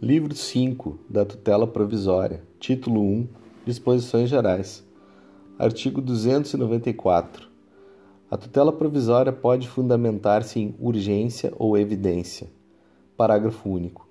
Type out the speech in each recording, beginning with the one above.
Livro 5 da Tutela Provisória, Título 1 Disposições Gerais. Artigo 294. A tutela provisória pode fundamentar-se em urgência ou evidência. Parágrafo único.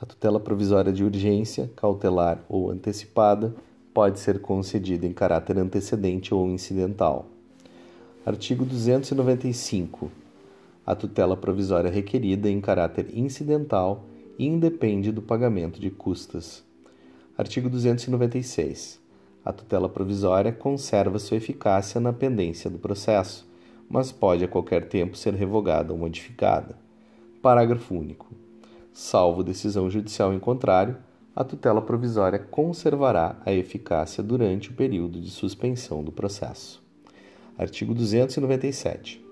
A tutela provisória de urgência, cautelar ou antecipada pode ser concedida em caráter antecedente ou incidental. Artigo 295. A tutela provisória requerida em caráter incidental independe do pagamento de custas. Artigo 296. A tutela provisória conserva sua eficácia na pendência do processo, mas pode a qualquer tempo ser revogada ou modificada. Parágrafo único. Salvo decisão judicial em contrário, a tutela provisória conservará a eficácia durante o período de suspensão do processo. Artigo 297.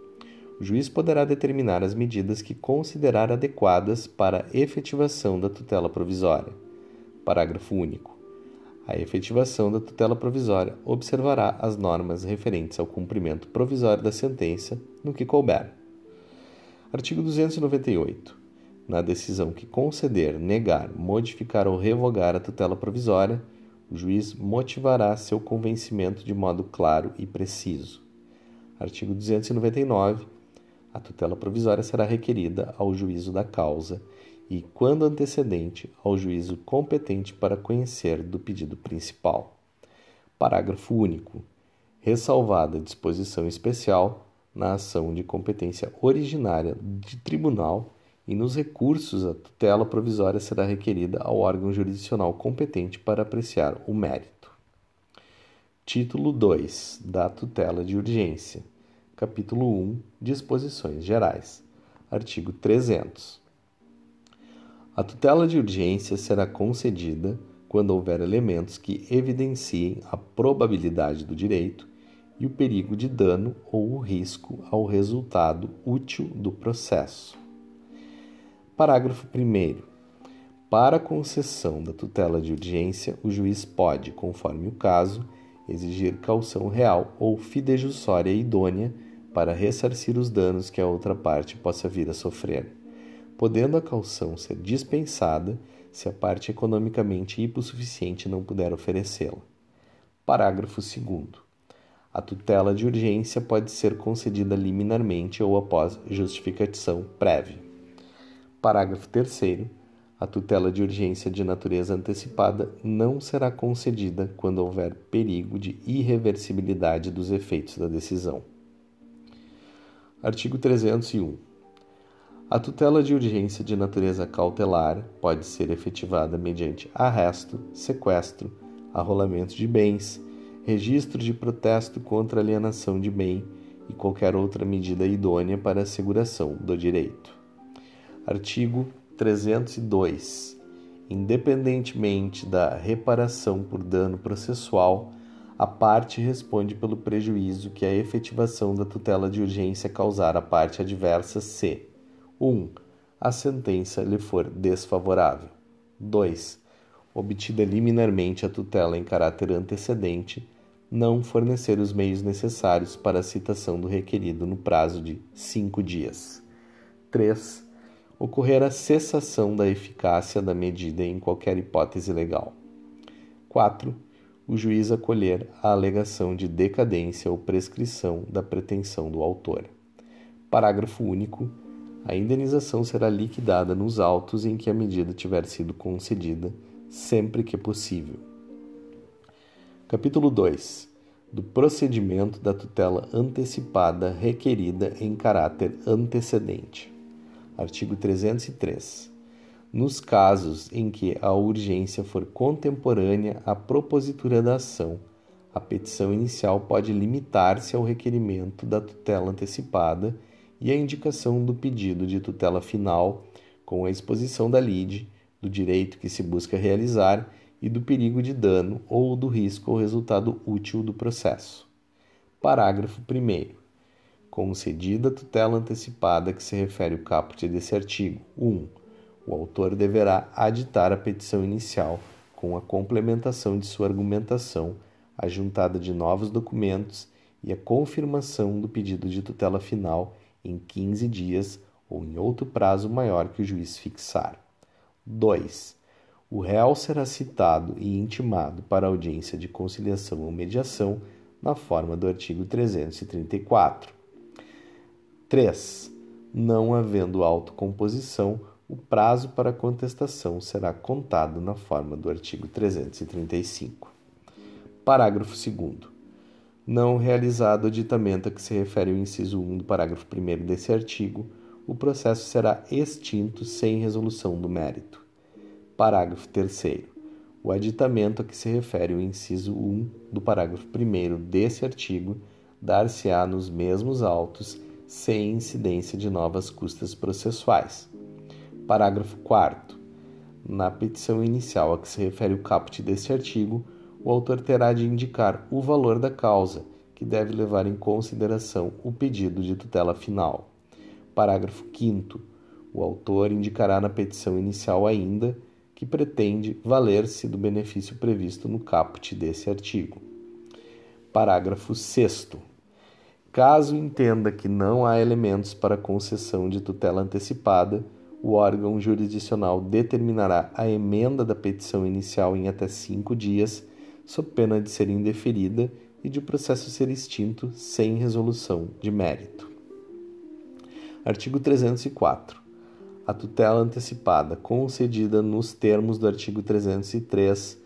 O juiz poderá determinar as medidas que considerar adequadas para a efetivação da tutela provisória. Parágrafo único. A efetivação da tutela provisória observará as normas referentes ao cumprimento provisório da sentença no que couber. Artigo 298. Na decisão que conceder, negar, modificar ou revogar a tutela provisória, o juiz motivará seu convencimento de modo claro e preciso. Artigo 299. A tutela provisória será requerida ao juízo da causa e, quando antecedente, ao juízo competente para conhecer do pedido principal. Parágrafo único. Ressalvada disposição especial na ação de competência originária de tribunal e nos recursos, a tutela provisória será requerida ao órgão jurisdicional competente para apreciar o mérito. Título 2 da tutela de urgência. Capítulo 1 Disposições Gerais. Artigo 300. A tutela de urgência será concedida quando houver elementos que evidenciem a probabilidade do direito e o perigo de dano ou o risco ao resultado útil do processo. Parágrafo 1. Para concessão da tutela de urgência, o juiz pode, conforme o caso, exigir caução real ou fidejussória idônea para ressarcir os danos que a outra parte possa vir a sofrer, podendo a caução ser dispensada se a parte economicamente hipossuficiente não puder oferecê-la. Parágrafo 2. A tutela de urgência pode ser concedida liminarmente ou após justificação prévia. Parágrafo 3. A tutela de urgência de natureza antecipada não será concedida quando houver perigo de irreversibilidade dos efeitos da decisão. Artigo 301. A tutela de urgência de natureza cautelar pode ser efetivada mediante arresto, sequestro, arrolamento de bens, registro de protesto contra alienação de bem e qualquer outra medida idônea para a asseguração do direito. Artigo 302. Independentemente da reparação por dano processual, a parte responde pelo prejuízo que a efetivação da tutela de urgência causar à parte adversa se 1. Um, a sentença lhe for desfavorável. 2. Obtida liminarmente a tutela em caráter antecedente, não fornecer os meios necessários para a citação do requerido no prazo de cinco dias. 3. Ocorrer a cessação da eficácia da medida em qualquer hipótese legal. 4 o juiz acolher a alegação de decadência ou prescrição da pretensão do autor. Parágrafo único. A indenização será liquidada nos autos em que a medida tiver sido concedida, sempre que possível. Capítulo 2. Do procedimento da tutela antecipada requerida em caráter antecedente. Artigo 303 nos casos em que a urgência for contemporânea à propositura da ação, a petição inicial pode limitar-se ao requerimento da tutela antecipada e à indicação do pedido de tutela final, com a exposição da lide, do direito que se busca realizar e do perigo de dano ou do risco ao resultado útil do processo. Parágrafo 1. Concedida a tutela antecipada que se refere o caput desse artigo. 1 o autor deverá aditar a petição inicial com a complementação de sua argumentação, a juntada de novos documentos e a confirmação do pedido de tutela final em 15 dias ou em outro prazo maior que o juiz fixar. 2. O réu será citado e intimado para audiência de conciliação ou mediação na forma do artigo 334. 3. Não havendo autocomposição, o prazo para contestação será contado na forma do artigo 335. Parágrafo 2. Não realizado o aditamento a que se refere o inciso 1 do parágrafo 1 desse artigo, o processo será extinto sem resolução do mérito. Parágrafo 3. O aditamento a que se refere o inciso 1 do parágrafo 1 desse artigo dar-se-á nos mesmos autos, sem incidência de novas custas processuais. Parágrafo 4. Na petição inicial a que se refere o caput deste artigo, o autor terá de indicar o valor da causa, que deve levar em consideração o pedido de tutela final. Parágrafo 5. O autor indicará na petição inicial ainda que pretende valer-se do benefício previsto no caput desse artigo. Parágrafo 6. Caso entenda que não há elementos para concessão de tutela antecipada, o órgão jurisdicional determinará a emenda da petição inicial em até cinco dias, sob pena de ser indeferida e de o processo ser extinto sem resolução de mérito. Artigo 304. A tutela antecipada concedida nos termos do artigo 303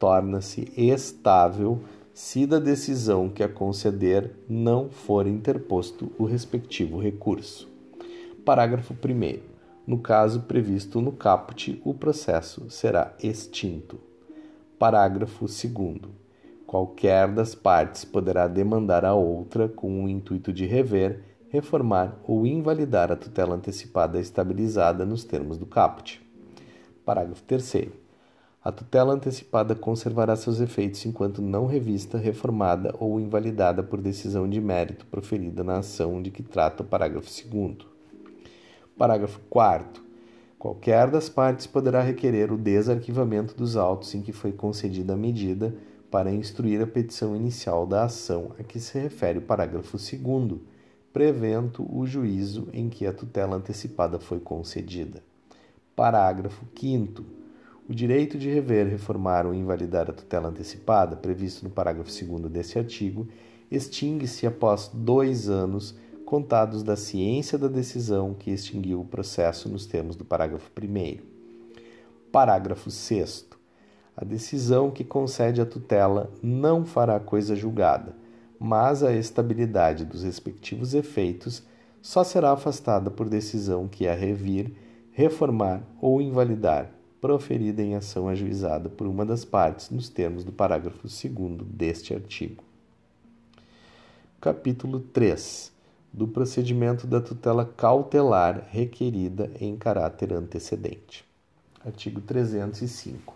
torna-se estável se da decisão que a conceder não for interposto o respectivo recurso. Parágrafo 1. No caso previsto no caput, o processo será extinto. Parágrafo 2. Qualquer das partes poderá demandar a outra com o intuito de rever reformar ou invalidar a tutela antecipada estabilizada nos termos do caput. Parágrafo 3. A tutela antecipada conservará seus efeitos enquanto não revista, reformada ou invalidada por decisão de mérito proferida na ação de que trata o parágrafo 2. Parágrafo 4. Qualquer das partes poderá requerer o desarquivamento dos autos em que foi concedida a medida para instruir a petição inicial da ação a que se refere o parágrafo 2 prevento o juízo em que a tutela antecipada foi concedida. Parágrafo 5. O direito de rever, reformar ou invalidar a tutela antecipada, previsto no parágrafo 2 deste artigo, extingue-se após dois anos contados da ciência da decisão que extinguiu o processo nos termos do parágrafo 1. Parágrafo 6. A decisão que concede a tutela não fará coisa julgada mas a estabilidade dos respectivos efeitos só será afastada por decisão que a revir, reformar ou invalidar, proferida em ação ajuizada por uma das partes nos termos do parágrafo 2 deste artigo. Capítulo 3 do procedimento da tutela cautelar requerida em caráter antecedente. Artigo 305.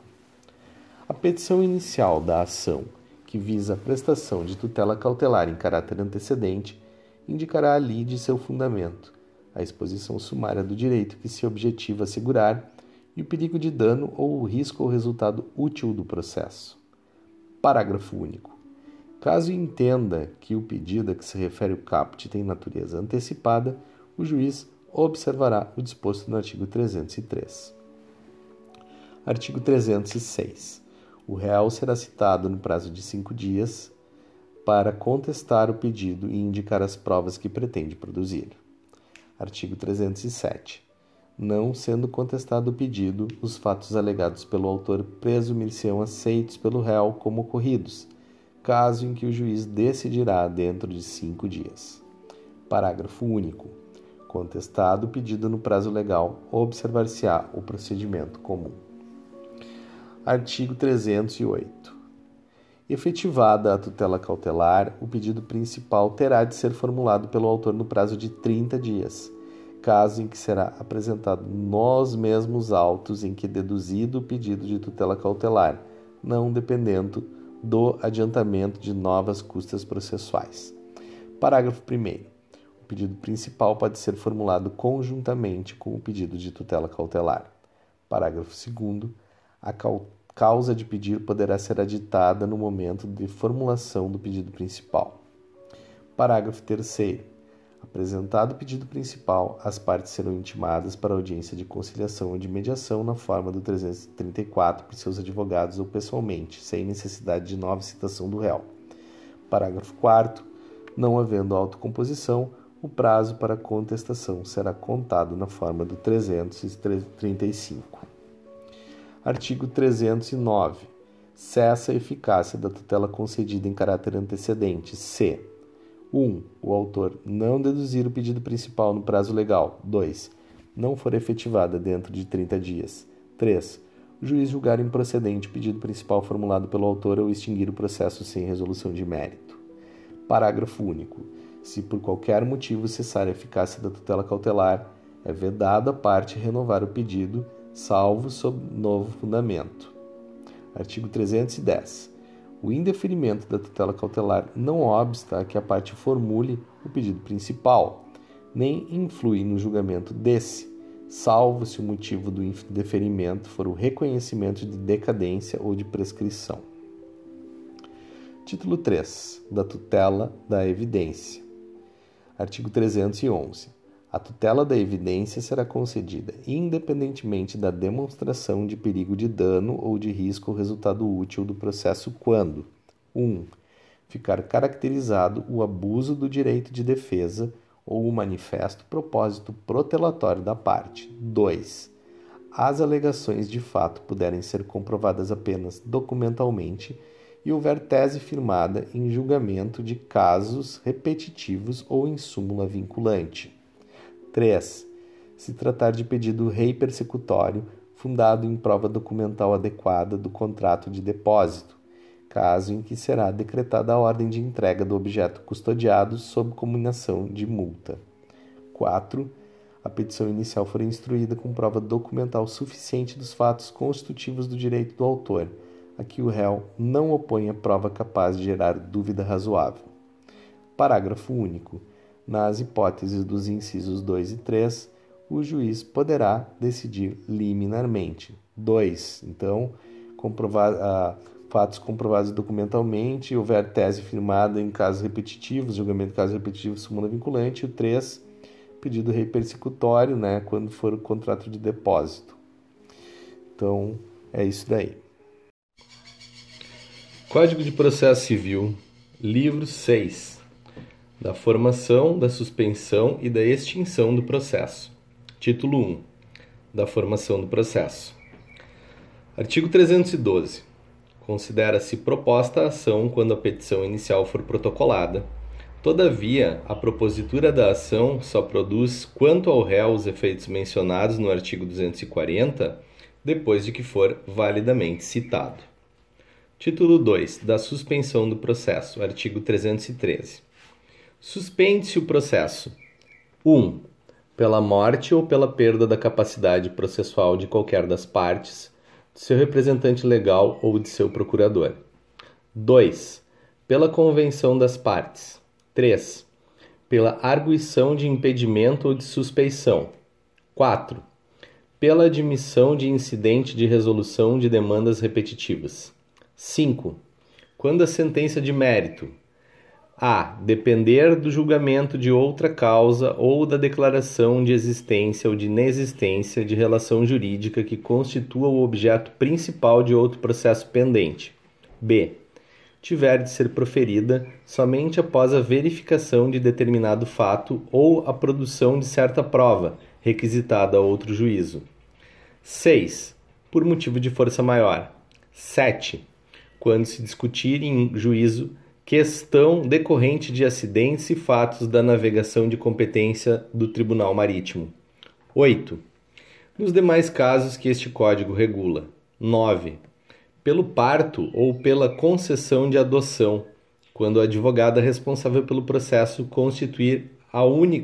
A petição inicial da ação que visa a prestação de tutela cautelar em caráter antecedente, indicará a lide seu fundamento, a exposição sumária do direito que se objetiva assegurar e o perigo de dano ou o risco ou resultado útil do processo. Parágrafo único. Caso entenda que o pedido a que se refere o caput tem natureza antecipada, o juiz observará o disposto no artigo 303. Artigo 306 o réu será citado no prazo de cinco dias para contestar o pedido e indicar as provas que pretende produzir. Artigo 307. Não sendo contestado o pedido, os fatos alegados pelo autor presumir-se-ão aceitos pelo réu como ocorridos, caso em que o juiz decidirá dentro de cinco dias. Parágrafo único. Contestado o pedido no prazo legal, observar-se-á o procedimento comum. Artigo 308. Efetivada a tutela cautelar, o pedido principal terá de ser formulado pelo autor no prazo de 30 dias, caso em que será apresentado nos mesmos autos em que deduzido o pedido de tutela cautelar, não dependendo do adiantamento de novas custas processuais. Parágrafo 1. O pedido principal pode ser formulado conjuntamente com o pedido de tutela cautelar. Parágrafo 2 a causa de pedir poderá ser aditada no momento de formulação do pedido principal. Parágrafo 3. Apresentado o pedido principal, as partes serão intimadas para audiência de conciliação ou de mediação na forma do 334 por seus advogados ou pessoalmente, sem necessidade de nova citação do réu. Parágrafo 4 Não havendo autocomposição, o prazo para contestação será contado na forma do 335. Artigo 309. Cessa a eficácia da tutela concedida em caráter antecedente se 1. Um, o autor não deduzir o pedido principal no prazo legal. 2. Não for efetivada dentro de 30 dias. 3. O juiz julgar improcedente o pedido principal formulado pelo autor ou extinguir o processo sem resolução de mérito. Parágrafo único. Se por qualquer motivo cessar a eficácia da tutela cautelar, é vedado a parte renovar o pedido, salvo sob novo fundamento. Artigo 310. O indeferimento da tutela cautelar não obsta a que a parte formule o pedido principal, nem influi no julgamento desse, salvo se o motivo do indeferimento for o reconhecimento de decadência ou de prescrição. Título 3. Da tutela da evidência. Artigo 311. A tutela da evidência será concedida independentemente da demonstração de perigo de dano ou de risco ao resultado útil do processo quando 1. Um, ficar caracterizado o abuso do direito de defesa ou o manifesto propósito protelatório da parte. 2. As alegações de fato puderem ser comprovadas apenas documentalmente e houver tese firmada em julgamento de casos repetitivos ou em súmula vinculante. 3. Se tratar de pedido rei persecutório fundado em prova documental adequada do contrato de depósito, caso em que será decretada a ordem de entrega do objeto custodiado sob combinação de multa. 4. A petição inicial for instruída com prova documental suficiente dos fatos constitutivos do direito do autor a que o réu não oponha prova capaz de gerar dúvida razoável. Parágrafo único. Nas hipóteses dos incisos 2 e 3, o juiz poderá decidir liminarmente. 2. Então, comprovar, ah, fatos comprovados documentalmente, houver tese firmada em casos repetitivos, julgamento de casos repetitivos, súmula vinculante. O 3, pedido rei persecutório, né, quando for o contrato de depósito. Então, é isso daí. Código de Processo Civil, livro 6, da formação, da suspensão e da extinção do processo. Título 1, da formação do processo. Artigo 312. Considera-se proposta a ação quando a petição inicial for protocolada. Todavia, a propositura da ação só produz quanto ao réu os efeitos mencionados no artigo 240, depois de que for validamente citado. Título 2 da suspensão do processo, artigo 313. Suspende-se o processo: 1. Um, pela morte ou pela perda da capacidade processual de qualquer das partes, de seu representante legal ou de seu procurador. 2. Pela convenção das partes. 3. Pela arguição de impedimento ou de suspeição. 4. Pela admissão de incidente de resolução de demandas repetitivas. 5. Quando a sentença de mérito a. depender do julgamento de outra causa ou da declaração de existência ou de inexistência de relação jurídica que constitua o objeto principal de outro processo pendente. B. tiver de ser proferida somente após a verificação de determinado fato ou a produção de certa prova requisitada a outro juízo. 6. Por motivo de força maior. 7 quando se discutir em juízo questão decorrente de acidentes e fatos da navegação de competência do Tribunal Marítimo. 8. Nos demais casos que este Código regula. 9. Pelo parto ou pela concessão de adoção, quando a advogada responsável pelo processo constituir a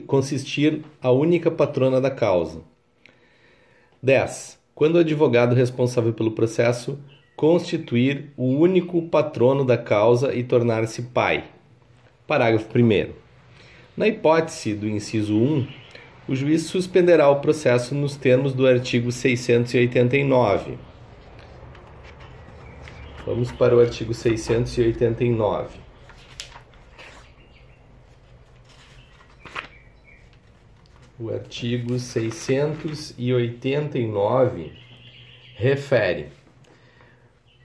consistir a única patrona da causa. 10. Quando o advogado responsável pelo processo constituir o único patrono da causa e tornar-se pai. Parágrafo 1. Na hipótese do inciso 1, o juiz suspenderá o processo nos termos do artigo 689. Vamos para o artigo 689. O artigo 689 refere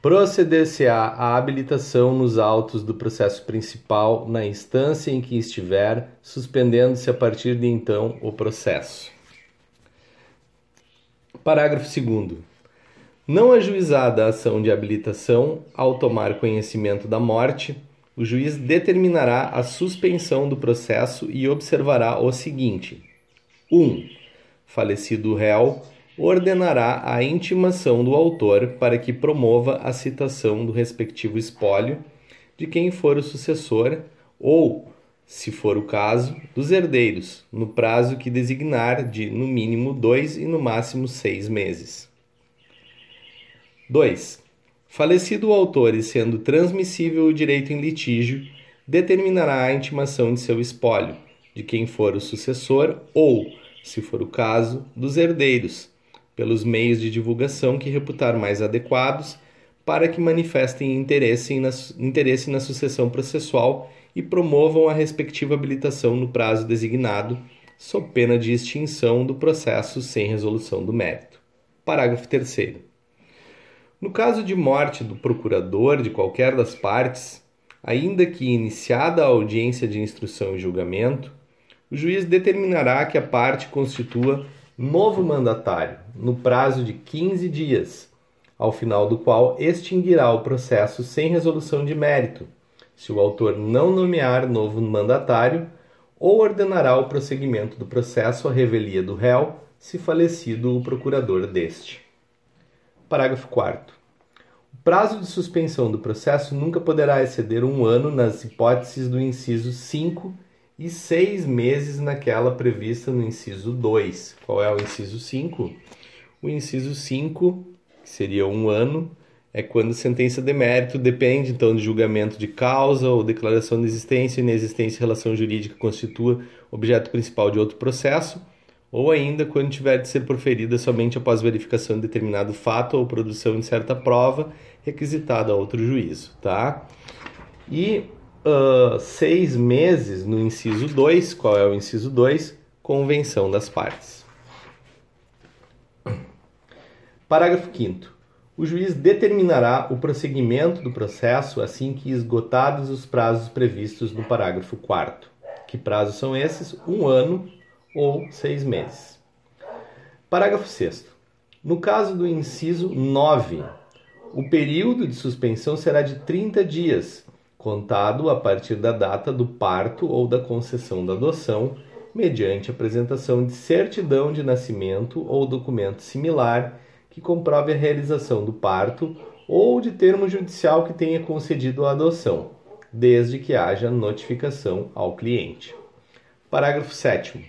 proceder-se-á a habilitação nos autos do processo principal na instância em que estiver, suspendendo-se a partir de então o processo. Parágrafo 2 Não ajuizada a ação de habilitação, ao tomar conhecimento da morte, o juiz determinará a suspensão do processo e observará o seguinte: 1. Um, falecido o réu ordenará a intimação do autor para que promova a citação do respectivo espólio de quem for o sucessor ou, se for o caso, dos herdeiros, no prazo que designar de no mínimo dois e no máximo seis meses. 2. Falecido o autor e sendo transmissível o direito em litígio, determinará a intimação de seu espólio, de quem for o sucessor ou, se for o caso, dos herdeiros, pelos meios de divulgação que reputar mais adequados, para que manifestem interesse na, interesse na sucessão processual e promovam a respectiva habilitação no prazo designado, sob pena de extinção do processo sem resolução do mérito. Parágrafo 3. No caso de morte do procurador de qualquer das partes, ainda que iniciada a audiência de instrução e julgamento, o juiz determinará que a parte constitua novo mandatário no prazo de 15 dias, ao final do qual extinguirá o processo sem resolução de mérito, se o autor não nomear novo mandatário, ou ordenará o prosseguimento do processo à revelia do réu, se falecido o procurador deste. Parágrafo 4. O prazo de suspensão do processo nunca poderá exceder um ano nas hipóteses do inciso 5 e seis meses naquela prevista no inciso 2. Qual é o inciso 5? O inciso 5, que seria um ano, é quando sentença de mérito depende então de julgamento de causa ou declaração de existência e inexistência relação jurídica constitua objeto principal de outro processo, ou ainda quando tiver de ser proferida somente após verificação de determinado fato ou produção de certa prova requisitada a outro juízo, tá? E uh, seis meses no inciso 2. Qual é o inciso 2? Convenção das partes. Parágrafo 5. O juiz determinará o prosseguimento do processo assim que esgotados os prazos previstos no parágrafo 4. Que prazos são esses? Um ano ou seis meses. Parágrafo 6. No caso do inciso 9, o período de suspensão será de 30 dias, contado a partir da data do parto ou da concessão da adoção, mediante apresentação de certidão de nascimento ou documento similar que comprove a realização do parto ou de termo judicial que tenha concedido a adoção, desde que haja notificação ao cliente. Parágrafo 7.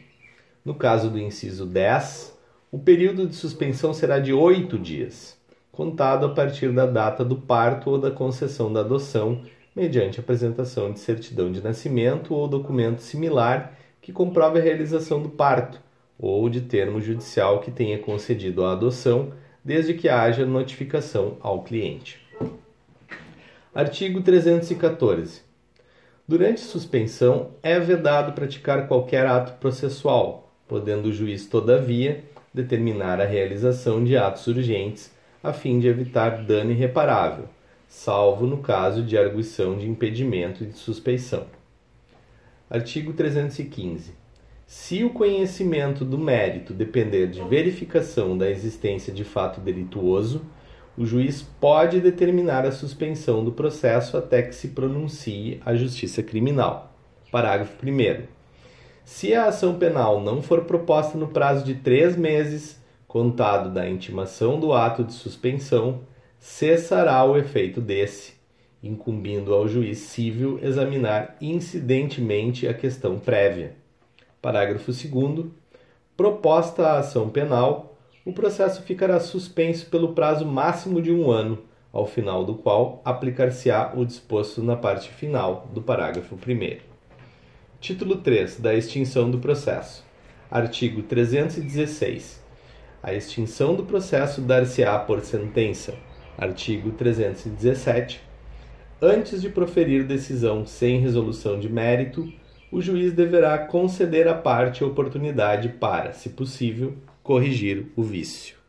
No caso do inciso 10, o período de suspensão será de oito dias, contado a partir da data do parto ou da concessão da adoção, mediante apresentação de certidão de nascimento ou documento similar que comprove a realização do parto, ou de termo judicial que tenha concedido a adoção, desde que haja notificação ao cliente. Artigo 314. Durante suspensão, é vedado praticar qualquer ato processual, podendo o juiz, todavia, determinar a realização de atos urgentes a fim de evitar dano irreparável, salvo no caso de arguição de impedimento de suspeição. Artigo 315. Se o conhecimento do mérito depender de verificação da existência de fato delituoso, o juiz pode determinar a suspensão do processo até que se pronuncie a justiça criminal. Parágrafo 1. Se a ação penal não for proposta no prazo de três meses, contado da intimação do ato de suspensão, cessará o efeito desse, incumbindo ao juiz civil examinar incidentemente a questão prévia. Parágrafo 2. Proposta a ação penal, o processo ficará suspenso pelo prazo máximo de um ano, ao final do qual aplicar-se-á o disposto na parte final do parágrafo 1. Título 3 da extinção do processo. Artigo 316. A extinção do processo dar-se-á por sentença artigo 317, antes de proferir decisão sem resolução de mérito, o juiz deverá conceder à parte a oportunidade para, se possível, corrigir o vício.